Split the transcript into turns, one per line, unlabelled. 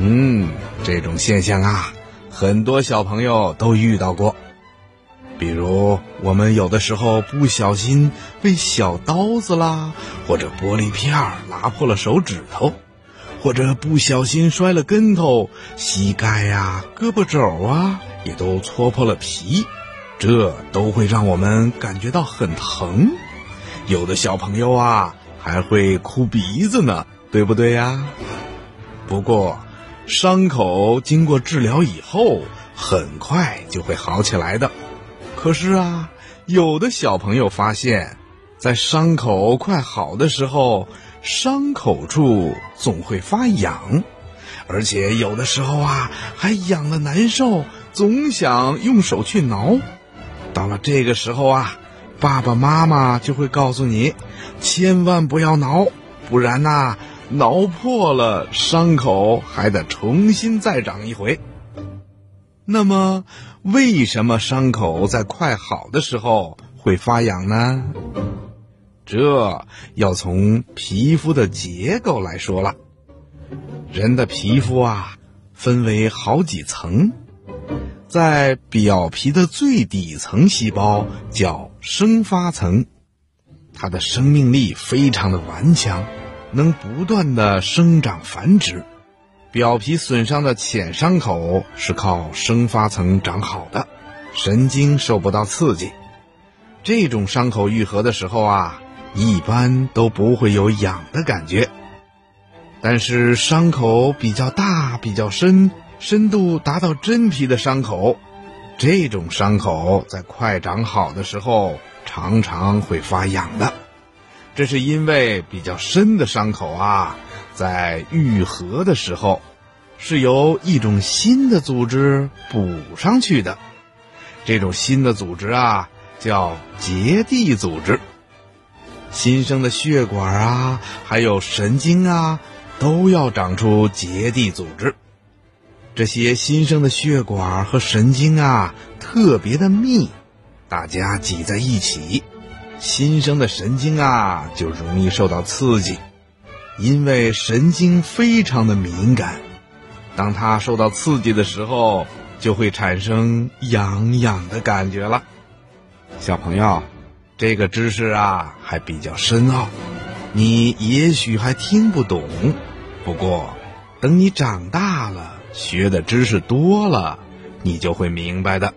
嗯，这种现象啊，很多小朋友都遇到过。比如，我们有的时候不小心被小刀子啦，或者玻璃片儿拉破了手指头，或者不小心摔了跟头，膝盖呀、胳膊肘啊也都搓破了皮，这都会让我们感觉到很疼。有的小朋友啊还会哭鼻子呢，对不对呀？不过，伤口经过治疗以后，很快就会好起来的。可是啊，有的小朋友发现，在伤口快好的时候，伤口处总会发痒，而且有的时候啊，还痒的难受，总想用手去挠。到了这个时候啊，爸爸妈妈就会告诉你，千万不要挠，不然呐，挠破了伤口还得重新再长一回。那么，为什么伤口在快好的时候会发痒呢？这要从皮肤的结构来说了。人的皮肤啊，分为好几层，在表皮的最底层细胞叫生发层，它的生命力非常的顽强，能不断的生长繁殖。表皮损伤的浅伤口是靠生发层长好的，神经受不到刺激。这种伤口愈合的时候啊，一般都不会有痒的感觉。但是伤口比较大、比较深，深度达到真皮的伤口，这种伤口在快长好的时候常常会发痒的。这是因为比较深的伤口啊。在愈合的时候，是由一种新的组织补上去的。这种新的组织啊，叫结缔组织。新生的血管啊，还有神经啊，都要长出结缔组织。这些新生的血管和神经啊，特别的密，大家挤在一起，新生的神经啊，就容易受到刺激。因为神经非常的敏感，当它受到刺激的时候，就会产生痒痒的感觉了。小朋友，这个知识啊还比较深奥，你也许还听不懂。不过，等你长大了，学的知识多了，你就会明白的。